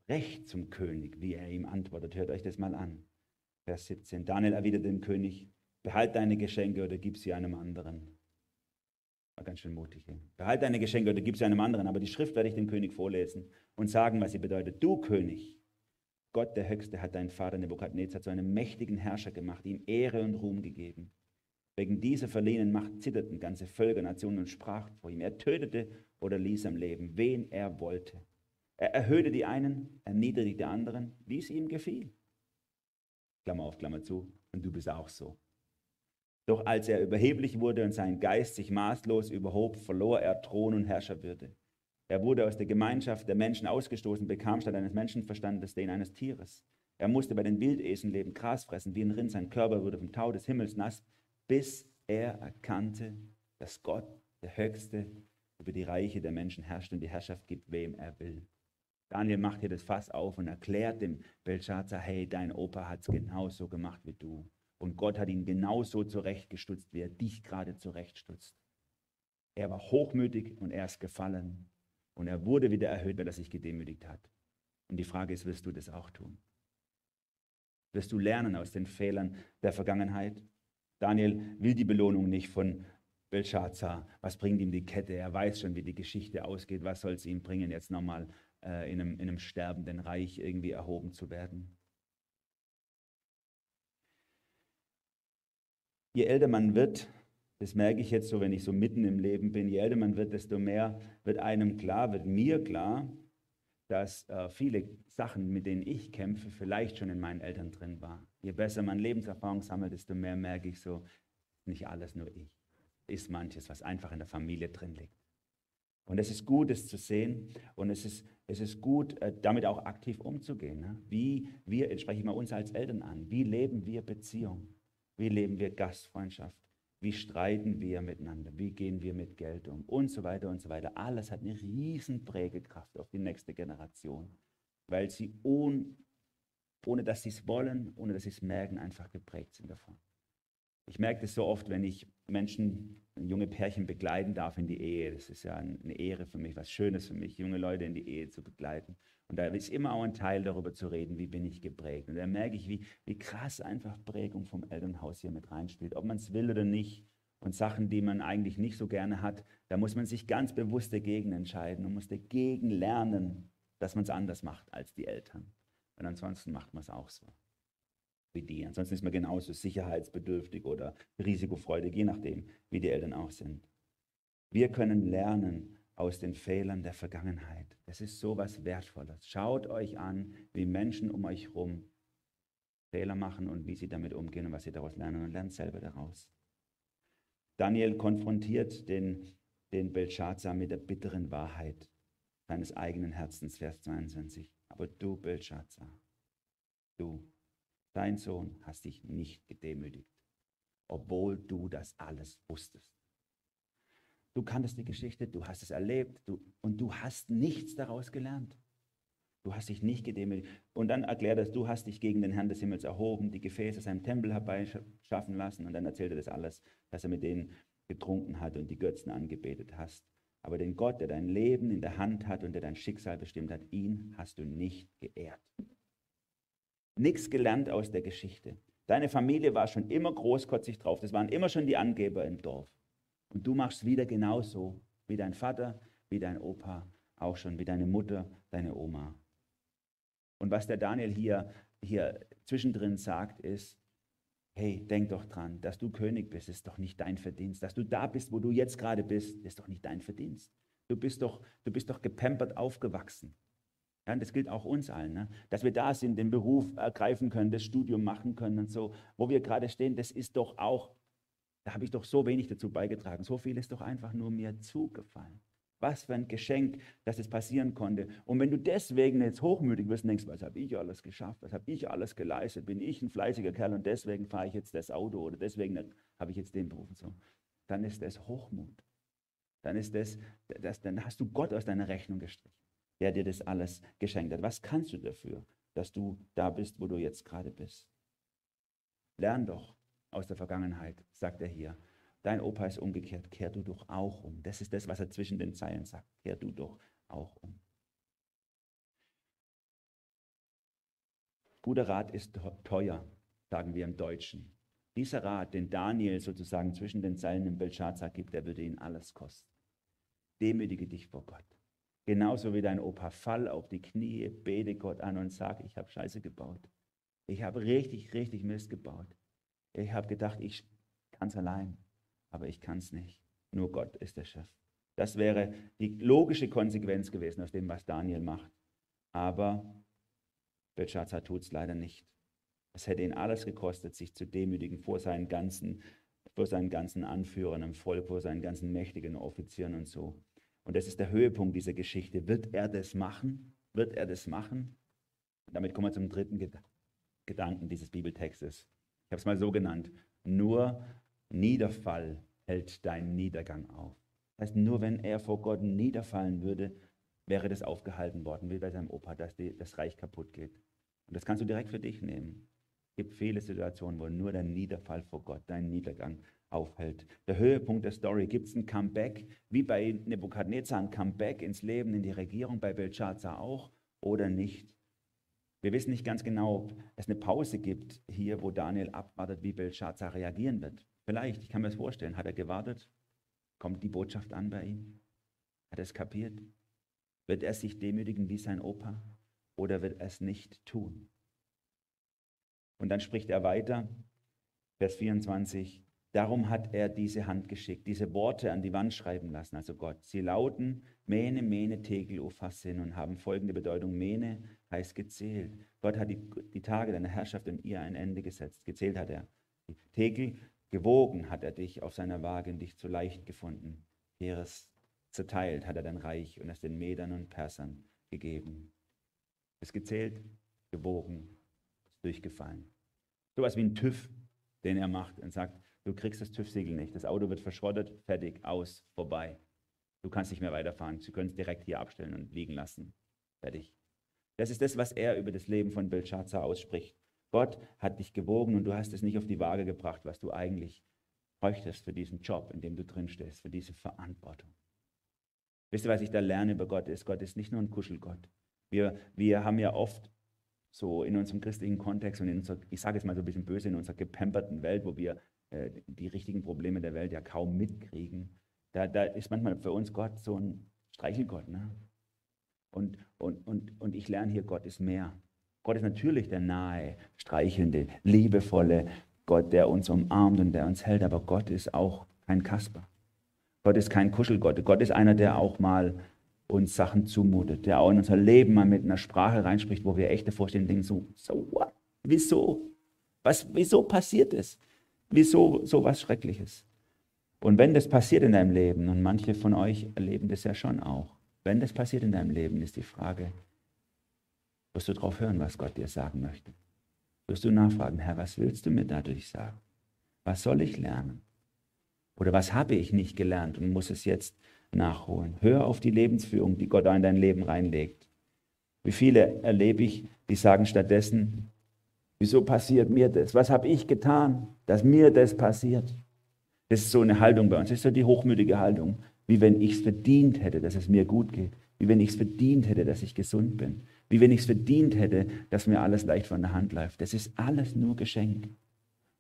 recht zum König, wie er ihm antwortet. Hört euch das mal an. Vers 17. Daniel erwidert dem König, behalt deine Geschenke oder gib sie einem anderen. War ganz schön mutig. Ja? Behalt deine Geschenke oder gib sie einem anderen. Aber die Schrift werde ich dem König vorlesen und sagen, was sie bedeutet. Du König, Gott der Höchste hat deinen Vater Nebukadnezar zu einem mächtigen Herrscher gemacht, ihm Ehre und Ruhm gegeben. Wegen dieser verliehenen Macht zitterten ganze Völker, Nationen und sprachen vor ihm. Er tötete oder ließ am Leben, wen er wollte. Er erhöhte die einen, erniedrigte die anderen, wie es ihm gefiel. Klammer auf, Klammer zu. Und du bist auch so. Doch als er überheblich wurde und sein Geist sich maßlos überhob, verlor er Thron und Herrscherwürde. Er wurde aus der Gemeinschaft der Menschen ausgestoßen, bekam statt eines Menschenverstandes den eines Tieres. Er musste bei den Wildeseln leben, Gras fressen wie ein Rind. Sein Körper wurde vom Tau des Himmels nass, bis er erkannte, dass Gott, der Höchste, über die Reiche der Menschen herrscht und die Herrschaft gibt, wem er will. Daniel macht hier das Fass auf und erklärt dem Belshazzar, hey, dein Opa hat es genauso gemacht wie du. Und Gott hat ihn genauso zurechtgestutzt, wie er dich gerade zurechtstutzt. Er war hochmütig und er ist gefallen. Und er wurde wieder erhöht, weil er sich gedemütigt hat. Und die Frage ist, wirst du das auch tun? Wirst du lernen aus den Fehlern der Vergangenheit? Daniel will die Belohnung nicht von Belshazzar. Was bringt ihm die Kette? Er weiß schon, wie die Geschichte ausgeht. Was soll es ihm bringen, jetzt nochmal äh, in, einem, in einem sterbenden Reich irgendwie erhoben zu werden? Je älter man wird, das merke ich jetzt so, wenn ich so mitten im Leben bin, je älter man wird, desto mehr wird einem klar, wird mir klar, dass äh, viele Sachen, mit denen ich kämpfe, vielleicht schon in meinen Eltern drin waren. Je besser man Lebenserfahrung sammelt, desto mehr merke ich so, nicht alles nur ich. Ist manches, was einfach in der Familie drin liegt. Und es ist gut, es zu sehen und es ist, es ist gut, äh, damit auch aktiv umzugehen. Ne? Wie wir, spreche ich mal uns als Eltern an, wie leben wir Beziehung? Wie leben wir Gastfreundschaft? Wie streiten wir miteinander? Wie gehen wir mit Geld um? Und so weiter und so weiter. Alles hat eine riesen Prägekraft auf die nächste Generation, weil sie ohne, ohne dass sie es wollen, ohne dass sie es merken, einfach geprägt sind davon. Ich merke das so oft, wenn ich Menschen, junge Pärchen begleiten darf in die Ehe. Das ist ja eine Ehre für mich, was Schönes für mich, junge Leute in die Ehe zu begleiten. Und da ist immer auch ein Teil darüber zu reden, wie bin ich geprägt. Und da merke ich, wie, wie krass einfach Prägung vom Elternhaus hier mit reinspielt, ob man es will oder nicht. Und Sachen, die man eigentlich nicht so gerne hat, da muss man sich ganz bewusst dagegen entscheiden und muss dagegen lernen, dass man es anders macht als die Eltern. Und ansonsten macht man es auch so wie die. Ansonsten ist man genauso sicherheitsbedürftig oder risikofreudig, je nachdem, wie die Eltern auch sind. Wir können lernen aus den Fehlern der Vergangenheit. Das ist so was Wertvolles. Schaut euch an, wie Menschen um euch herum Fehler machen und wie sie damit umgehen und was sie daraus lernen und lernt selber daraus. Daniel konfrontiert den, den Belshazzar mit der bitteren Wahrheit seines eigenen Herzens, Vers 22. Aber du, Belshazzar, du, Dein Sohn hast dich nicht gedemütigt, obwohl du das alles wusstest. Du kanntest die Geschichte, du hast es erlebt du, und du hast nichts daraus gelernt. Du hast dich nicht gedemütigt. Und dann erklärt er, du hast dich gegen den Herrn des Himmels erhoben, die Gefäße seinem Tempel herbeischaffen lassen. Und dann erzählt er das alles, dass er mit denen getrunken hat und die Götzen angebetet hast. Aber den Gott, der dein Leben in der Hand hat und der dein Schicksal bestimmt hat, ihn hast du nicht geehrt nichts gelernt aus der Geschichte. Deine Familie war schon immer großkotzig drauf. Das waren immer schon die Angeber im Dorf. Und du machst wieder genauso wie dein Vater, wie dein Opa, auch schon wie deine Mutter, deine Oma. Und was der Daniel hier, hier zwischendrin sagt, ist, hey, denk doch dran, dass du König bist, ist doch nicht dein Verdienst. Dass du da bist, wo du jetzt gerade bist, ist doch nicht dein Verdienst. Du bist doch, du bist doch gepampert aufgewachsen. Ja, das gilt auch uns allen, ne? dass wir da sind, den Beruf ergreifen können, das Studium machen können und so. Wo wir gerade stehen, das ist doch auch, da habe ich doch so wenig dazu beigetragen. So viel ist doch einfach nur mir zugefallen. Was für ein Geschenk, dass es passieren konnte. Und wenn du deswegen jetzt hochmütig wirst und denkst, was habe ich alles geschafft, was habe ich alles geleistet, bin ich ein fleißiger Kerl und deswegen fahre ich jetzt das Auto oder deswegen habe ich jetzt den Beruf und so, dann ist das Hochmut. Dann ist das, das, dann hast du Gott aus deiner Rechnung gestrichen, der dir das alles geschenkt hat. Was kannst du dafür, dass du da bist, wo du jetzt gerade bist? Lern doch aus der Vergangenheit, sagt er hier. Dein Opa ist umgekehrt, kehr du doch auch um. Das ist das, was er zwischen den Zeilen sagt. Kehr du doch auch um. Guter Rat ist teuer, sagen wir im Deutschen. Dieser Rat, den Daniel sozusagen zwischen den Zeilen im Belshazzar gibt, der würde ihn alles kosten. Demütige dich vor Gott. Genauso wie dein Opa, fall auf die Knie, bete Gott an und sag, ich habe Scheiße gebaut. Ich habe richtig, richtig Mist gebaut. Ich habe gedacht, ich kann es allein aber ich kann es nicht. Nur Gott ist der Chef. Das wäre die logische Konsequenz gewesen aus dem, was Daniel macht. Aber Belshazzar tut es leider nicht. Es hätte ihn alles gekostet, sich zu demütigen vor seinen ganzen, vor seinen ganzen Anführern im Volk, vor seinen ganzen mächtigen Offizieren und so. Und das ist der Höhepunkt dieser Geschichte. Wird er das machen? Wird er das machen? damit kommen wir zum dritten Gedanken dieses Bibeltextes. Ich habe es mal so genannt. Nur Niederfall hält deinen Niedergang auf. Das heißt, nur wenn er vor Gott niederfallen würde, wäre das aufgehalten worden, wie bei seinem Opa, dass die, das Reich kaputt geht. Und das kannst du direkt für dich nehmen. Es gibt viele Situationen, wo nur der Niederfall vor Gott deinen Niedergang aufhält. Der Höhepunkt der Story gibt es ein Comeback, wie bei Nebukadnezar ein Comeback ins Leben, in die Regierung, bei Belshazzar auch oder nicht. Wir wissen nicht ganz genau, ob es eine Pause gibt hier, wo Daniel abwartet, wie Belshazzar reagieren wird. Vielleicht, ich kann mir das vorstellen, hat er gewartet? Kommt die Botschaft an bei ihm? Hat er es kapiert? Wird er sich demütigen wie sein Opa oder wird er es nicht tun? Und dann spricht er weiter, Vers 24, darum hat er diese Hand geschickt, diese Worte an die Wand schreiben lassen, also Gott. Sie lauten Mene, Mene, Tegel, Uphasin und haben folgende Bedeutung. Mene heißt gezählt. Gott hat die, die Tage deiner Herrschaft in ihr ein Ende gesetzt. Gezählt hat er. Tegel Gewogen hat er dich auf seiner Waage und dich zu leicht gefunden. Heeres zerteilt hat er dein Reich und es den Medern und Persern gegeben. Ist gezählt, gewogen, durchgefallen. So was wie ein TÜV, den er macht und sagt, du kriegst das TÜV-Siegel nicht. Das Auto wird verschrottet, fertig, aus, vorbei. Du kannst nicht mehr weiterfahren. Sie können es direkt hier abstellen und liegen lassen. Fertig. Das ist das, was er über das Leben von Belshazzar ausspricht. Gott hat dich gewogen und du hast es nicht auf die Waage gebracht, was du eigentlich bräuchtest für diesen Job, in dem du drin stehst, für diese Verantwortung. Wisst ihr, was ich da lerne über Gott ist? Gott ist nicht nur ein Kuschelgott. Wir, wir haben ja oft so in unserem christlichen Kontext und in unserer, ich sage es mal so ein bisschen böse, in unserer gepamperten Welt, wo wir äh, die richtigen Probleme der Welt ja kaum mitkriegen, da, da ist manchmal für uns Gott so ein Streichelgott. Ne? Und, und, und, und ich lerne hier, Gott ist mehr. Gott ist natürlich der nahe, streichelnde, liebevolle Gott, der uns umarmt und der uns hält, aber Gott ist auch kein Kasper. Gott ist kein Kuschelgott. Gott ist einer, der auch mal uns Sachen zumutet, der auch in unser Leben mal mit einer Sprache reinspricht, wo wir echt davor stehen und denken, so, so what? Wieso? Was, wieso passiert es? Wieso so was Schreckliches? Und wenn das passiert in deinem Leben, und manche von euch erleben das ja schon auch, wenn das passiert in deinem Leben, ist die Frage, wirst du darauf hören, was Gott dir sagen möchte. Wirst du nachfragen, Herr, was willst du mir dadurch sagen? Was soll ich lernen? Oder was habe ich nicht gelernt und muss es jetzt nachholen? Hör auf die Lebensführung, die Gott in dein Leben reinlegt. Wie viele erlebe ich, die sagen stattdessen, wieso passiert mir das? Was habe ich getan, dass mir das passiert? Das ist so eine Haltung bei uns. Das ist so die hochmütige Haltung, wie wenn ich es verdient hätte, dass es mir gut geht. Wie wenn ich es verdient hätte, dass ich gesund bin wie wenn ich es verdient hätte, dass mir alles leicht von der Hand läuft. Das ist alles nur Geschenk.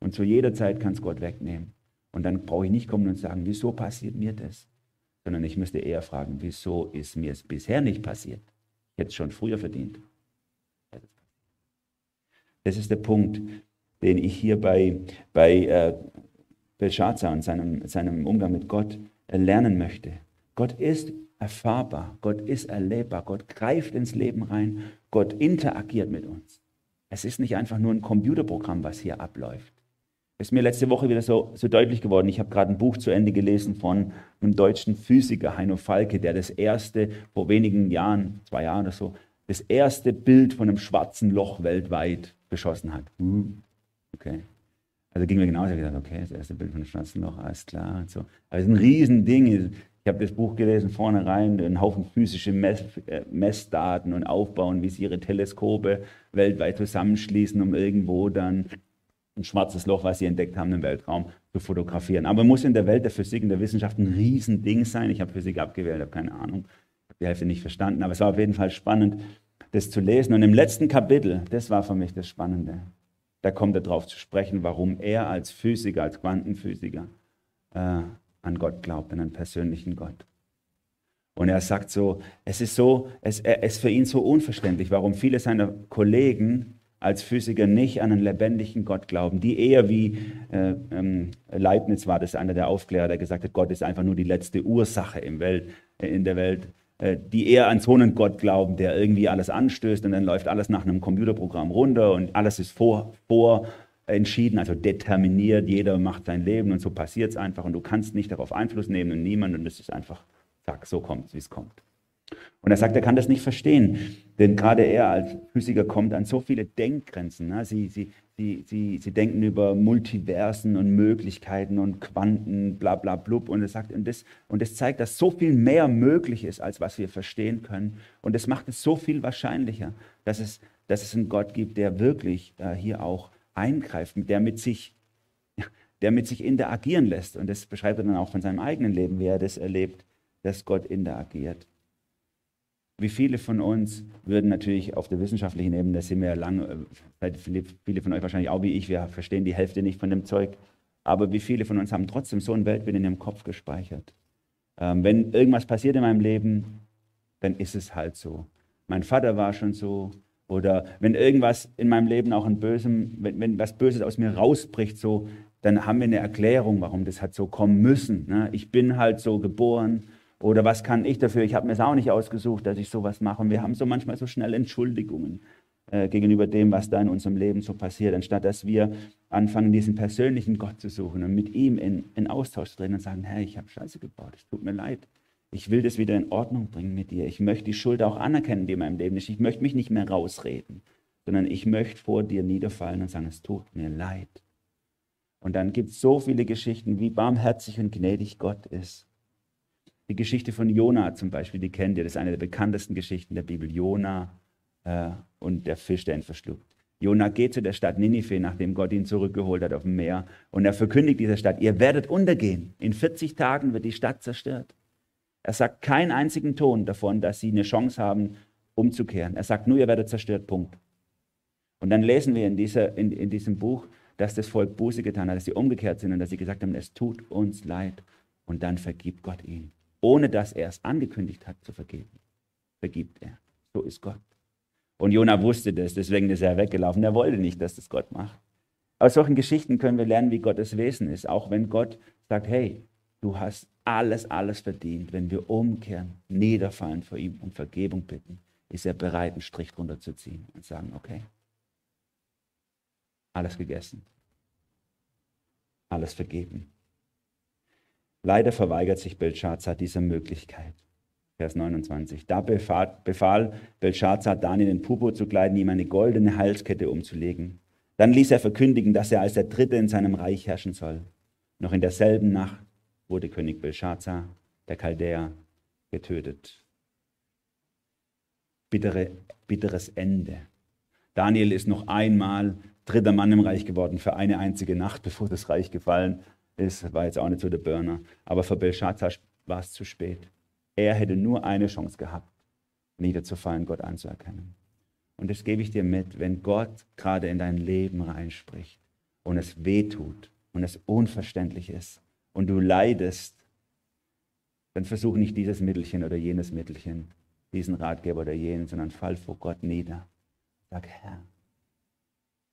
Und zu jeder Zeit kann es Gott wegnehmen. Und dann brauche ich nicht kommen und sagen, wieso passiert mir das? Sondern ich müsste eher fragen, wieso ist mir es bisher nicht passiert? Ich hätte es schon früher verdient. Das ist der Punkt, den ich hier bei, bei äh, Belshazzar und seinem, seinem Umgang mit Gott lernen möchte. Gott ist erfahrbar, Gott ist erlebbar, Gott greift ins Leben rein, Gott interagiert mit uns. Es ist nicht einfach nur ein Computerprogramm, was hier abläuft. ist mir letzte Woche wieder so, so deutlich geworden. Ich habe gerade ein Buch zu Ende gelesen von einem deutschen Physiker, Heino Falke, der das erste, vor wenigen Jahren, zwei Jahren oder so, das erste Bild von einem schwarzen Loch weltweit geschossen hat. Hm, okay. Also ging mir genauso. Ich gesagt, okay, das erste Bild von einem schwarzen Loch, alles klar. Und so. Aber es ist ein Riesending. Ich habe das Buch gelesen, vorne rein, ein Haufen physische Mess, äh, Messdaten und aufbauen, wie sie ihre Teleskope weltweit zusammenschließen, um irgendwo dann ein schwarzes Loch, was sie entdeckt haben im Weltraum, zu fotografieren. Aber muss in der Welt der Physik und der Wissenschaft ein Riesending sein. Ich habe Physik abgewählt, habe keine Ahnung, habe die Hälfte nicht verstanden, aber es war auf jeden Fall spannend, das zu lesen. Und im letzten Kapitel, das war für mich das Spannende, da kommt er darauf zu sprechen, warum er als Physiker, als Quantenphysiker äh, an Gott glaubt, an einen persönlichen Gott. Und er sagt so, es ist so, es ist für ihn so unverständlich, warum viele seiner Kollegen als Physiker nicht an einen lebendigen Gott glauben, die eher wie äh, ähm, Leibniz war, das ist einer der Aufklärer, der gesagt hat, Gott ist einfach nur die letzte Ursache im Welt, äh, in der Welt, die eher an so einen Gott glauben, der irgendwie alles anstößt und dann läuft alles nach einem Computerprogramm runter und alles ist vor, vor entschieden, also determiniert, jeder macht sein Leben und so passiert es einfach und du kannst nicht darauf Einfluss nehmen und niemand und es ist einfach, zack, so kommt es, wie es kommt. Und er sagt, er kann das nicht verstehen, denn gerade er als Physiker kommt an so viele Denkgrenzen. Ne? Sie, sie, sie, sie, sie denken über Multiversen und Möglichkeiten und Quanten, bla bla blub. Und er sagt, und das, und das zeigt, dass so viel mehr möglich ist, als was wir verstehen können. Und das macht es so viel wahrscheinlicher, dass es, dass es einen Gott gibt, der wirklich äh, hier auch eingreift, der mit sich der mit sich interagieren lässt. Und das beschreibt er dann auch von seinem eigenen Leben, wie er das erlebt, dass Gott interagiert. Wie viele von uns würden natürlich auf der wissenschaftlichen Ebene, das sind wir ja lange, äh, viele von euch wahrscheinlich auch wie ich, wir verstehen die Hälfte nicht von dem Zeug, aber wie viele von uns haben trotzdem so ein Weltbild in ihrem Kopf gespeichert? Ähm, wenn irgendwas passiert in meinem Leben, dann ist es halt so. Mein Vater war schon so. Oder wenn irgendwas in meinem Leben auch ein Bösem, wenn, wenn was Böses aus mir rausbricht, so, dann haben wir eine Erklärung, warum das hat so kommen müssen. Ne? Ich bin halt so geboren oder was kann ich dafür? Ich habe mir es auch nicht ausgesucht, dass ich sowas mache. Und wir haben so manchmal so schnell Entschuldigungen äh, gegenüber dem, was da in unserem Leben so passiert, anstatt dass wir anfangen, diesen persönlichen Gott zu suchen und mit ihm in, in Austausch zu treten und sagen, hey, ich habe Scheiße gebaut, es tut mir leid. Ich will das wieder in Ordnung bringen mit dir. Ich möchte die Schuld auch anerkennen, die in meinem Leben ist. Ich möchte mich nicht mehr rausreden, sondern ich möchte vor dir niederfallen und sagen, es tut mir leid. Und dann gibt es so viele Geschichten, wie barmherzig und gnädig Gott ist. Die Geschichte von Jona zum Beispiel, die kennt ihr, das ist eine der bekanntesten Geschichten der Bibel. Jona äh, und der Fisch, der ihn verschluckt. Jona geht zu der Stadt Ninive, nachdem Gott ihn zurückgeholt hat auf dem Meer. Und er verkündigt dieser Stadt, ihr werdet untergehen. In 40 Tagen wird die Stadt zerstört. Er sagt keinen einzigen Ton davon, dass sie eine Chance haben, umzukehren. Er sagt nur, ihr werdet zerstört, Punkt. Und dann lesen wir in, dieser, in, in diesem Buch, dass das Volk Buße getan hat, dass sie umgekehrt sind und dass sie gesagt haben, es tut uns leid. Und dann vergibt Gott ihnen ohne dass er es angekündigt hat zu vergeben, vergibt er. So ist Gott. Und Jona wusste das, deswegen ist er weggelaufen. Er wollte nicht, dass das Gott macht. Aus solchen Geschichten können wir lernen, wie Gottes Wesen ist. Auch wenn Gott sagt, hey, du hast alles, alles verdient. Wenn wir umkehren, niederfallen vor ihm und Vergebung bitten, ist er bereit, einen Strich drunter zu ziehen und sagen, okay, alles gegessen, alles vergeben. Leider verweigert sich Belshazzar dieser Möglichkeit. Vers 29. Da befahl, befahl Belshazzar Daniel den Pupo zu kleiden, ihm eine goldene Halskette umzulegen. Dann ließ er verkündigen, dass er als der Dritte in seinem Reich herrschen soll. Noch in derselben Nacht wurde König Belshazzar, der Chaldäer, getötet. Bittere, bitteres Ende. Daniel ist noch einmal dritter Mann im Reich geworden für eine einzige Nacht, bevor das Reich gefallen ist, war jetzt auch nicht so der Burner. Aber für Belshazzar war es zu spät. Er hätte nur eine Chance gehabt, niederzufallen, Gott anzuerkennen. Und das gebe ich dir mit, wenn Gott gerade in dein Leben reinspricht und es weh tut und es unverständlich ist und du leidest, dann versuch nicht dieses Mittelchen oder jenes Mittelchen, diesen Ratgeber oder jenen, sondern fall vor Gott nieder. Sag, Herr,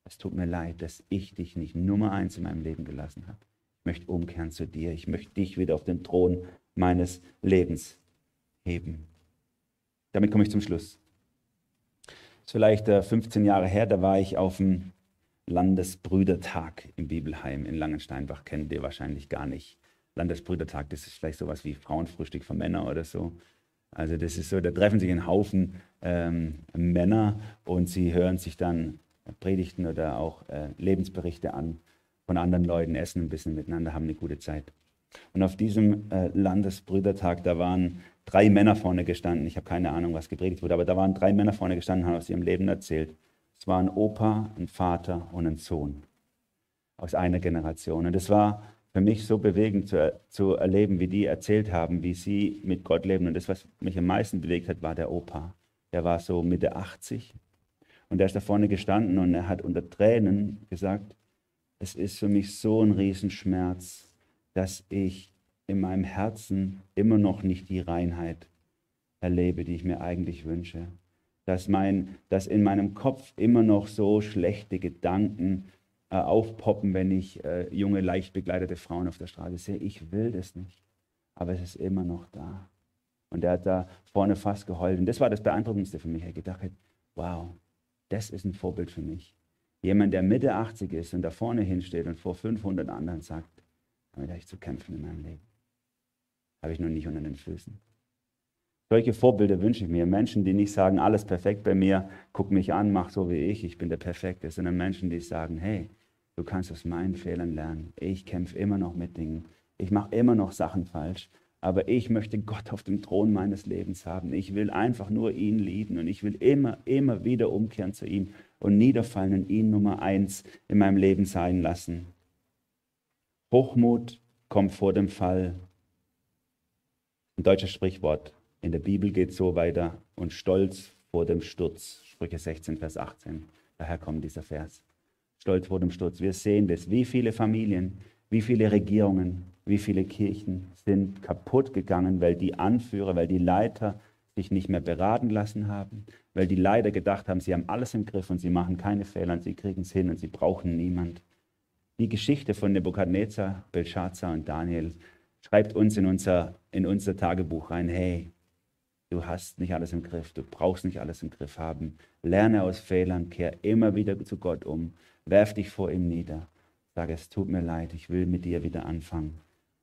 es tut mir leid, dass ich dich nicht Nummer eins in meinem Leben gelassen habe. Möchte umkehren zu dir. Ich möchte dich wieder auf den Thron meines Lebens heben. Damit komme ich zum Schluss. Das ist vielleicht 15 äh, Jahre her, da war ich auf dem Landesbrüdertag im Bibelheim in Langensteinbach kennt ihr wahrscheinlich gar nicht. Landesbrüdertag, das ist vielleicht sowas wie Frauenfrühstück für Männer oder so. Also das ist so, da treffen sich ein Haufen ähm, Männer und sie hören sich dann Predigten oder auch äh, Lebensberichte an von anderen Leuten, essen ein bisschen miteinander, haben eine gute Zeit. Und auf diesem äh, Landesbrüdertag, da waren drei Männer vorne gestanden. Ich habe keine Ahnung, was gepredigt wurde, aber da waren drei Männer vorne gestanden, haben aus ihrem Leben erzählt. Es war ein Opa, ein Vater und ein Sohn aus einer Generation. Und es war für mich so bewegend zu, zu erleben, wie die erzählt haben, wie sie mit Gott leben. Und das, was mich am meisten bewegt hat, war der Opa. Der war so Mitte 80 und der ist da vorne gestanden und er hat unter Tränen gesagt, es ist für mich so ein Riesenschmerz, dass ich in meinem Herzen immer noch nicht die Reinheit erlebe, die ich mir eigentlich wünsche. Dass, mein, dass in meinem Kopf immer noch so schlechte Gedanken äh, aufpoppen, wenn ich äh, junge, leicht begleitete Frauen auf der Straße sehe. Ich will das nicht, aber es ist immer noch da. Und er hat da vorne fast geheult. Und das war das Beeindruckendste für mich. Er gedacht hat, wow, das ist ein Vorbild für mich. Jemand, der Mitte 80 ist und da vorne hinsteht und vor 500 anderen sagt, damit habe ich zu kämpfen in meinem Leben. Habe ich noch nicht unter den Füßen. Solche Vorbilder wünsche ich mir. Menschen, die nicht sagen, alles perfekt bei mir, guck mich an, mach so wie ich, ich bin der Perfekte, sondern Menschen, die sagen, hey, du kannst aus meinen Fehlern lernen. Ich kämpfe immer noch mit Dingen. Ich mache immer noch Sachen falsch. Aber ich möchte Gott auf dem Thron meines Lebens haben. Ich will einfach nur ihn lieben und ich will immer, immer wieder umkehren zu ihm und niederfallen und ihn Nummer eins in meinem Leben sein lassen. Hochmut kommt vor dem Fall. Ein deutsches Sprichwort. In der Bibel geht so weiter. Und Stolz vor dem Sturz. Sprüche 16, Vers 18. Daher kommt dieser Vers. Stolz vor dem Sturz. Wir sehen das. Wie viele Familien, wie viele Regierungen, wie viele Kirchen sind kaputt gegangen, weil die Anführer, weil die Leiter sich nicht mehr beraten lassen haben, weil die Leiter gedacht haben, sie haben alles im Griff und sie machen keine Fehler und sie kriegen es hin und sie brauchen niemand. Die Geschichte von Nebukadnezar, Belshazzar und Daniel schreibt uns in unser, in unser Tagebuch rein, hey, du hast nicht alles im Griff, du brauchst nicht alles im Griff haben. Lerne aus Fehlern, kehr immer wieder zu Gott um, werf dich vor ihm nieder. Sage, es tut mir leid, ich will mit dir wieder anfangen.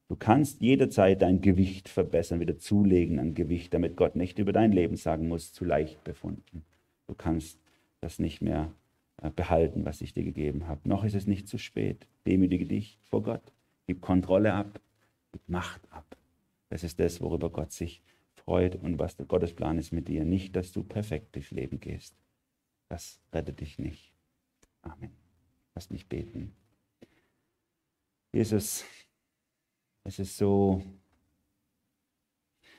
Du kannst jederzeit dein Gewicht verbessern, wieder zulegen an Gewicht, damit Gott nicht über dein Leben sagen muss, zu leicht befunden. Du kannst das nicht mehr äh, behalten, was ich dir gegeben habe. Noch ist es nicht zu spät. Demütige dich vor Gott. Gib Kontrolle ab. Gib Macht ab. Das ist das, worüber Gott sich freut und was der Gottes Plan ist mit dir. Nicht, dass du perfekt durchs Leben gehst. Das rettet dich nicht. Amen. Lass mich beten. Jesus, es ist so,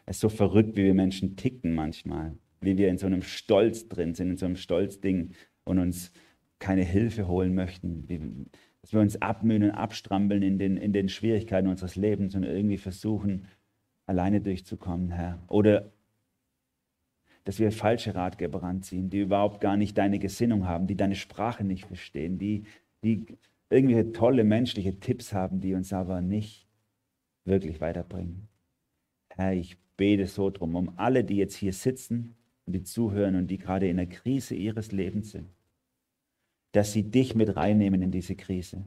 es ist so verrückt, wie wir Menschen ticken manchmal. Wie wir in so einem Stolz drin sind, in so einem Stolzding und uns keine Hilfe holen möchten. Dass wir uns abmühen und abstrampeln in den, in den Schwierigkeiten unseres Lebens und irgendwie versuchen, alleine durchzukommen, Herr. Oder dass wir falsche Ratgeber ranziehen, die überhaupt gar nicht deine Gesinnung haben, die deine Sprache nicht verstehen, die, die irgendwelche tolle menschliche Tipps haben, die uns aber nicht wirklich weiterbringen. Herr, ich bete so drum, um alle, die jetzt hier sitzen und die zuhören und die gerade in der Krise ihres Lebens sind, dass sie dich mit reinnehmen in diese Krise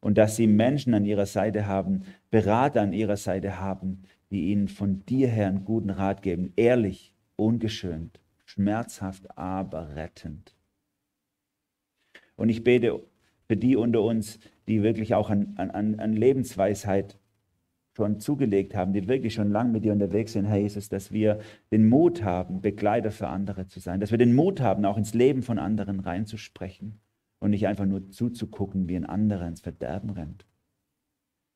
und dass sie Menschen an ihrer Seite haben, Berater an ihrer Seite haben, die ihnen von dir her einen guten Rat geben, ehrlich, ungeschönt, schmerzhaft, aber rettend. Und ich bete für die unter uns, die wirklich auch an, an, an Lebensweisheit schon zugelegt haben, die wirklich schon lange mit dir unterwegs sind, Herr Jesus, dass wir den Mut haben, Begleiter für andere zu sein, dass wir den Mut haben, auch ins Leben von anderen reinzusprechen und nicht einfach nur zuzugucken, wie ein anderer ins Verderben rennt,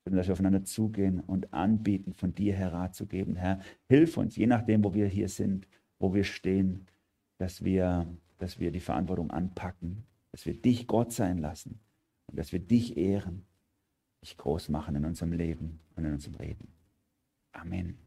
sondern dass wir aufeinander zugehen und anbieten, von dir her Rat zu geben. Herr, hilf uns, je nachdem, wo wir hier sind, wo wir stehen, dass wir, dass wir die Verantwortung anpacken, dass wir dich Gott sein lassen und dass wir dich ehren dich groß machen in unserem Leben und in unserem Reden. Amen.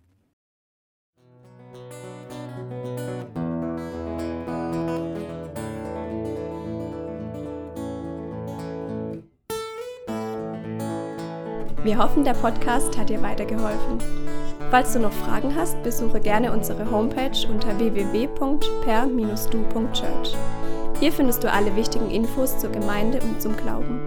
Wir hoffen, der Podcast hat dir weitergeholfen. Falls du noch Fragen hast, besuche gerne unsere Homepage unter www.per-du.church. Hier findest du alle wichtigen Infos zur Gemeinde und zum Glauben.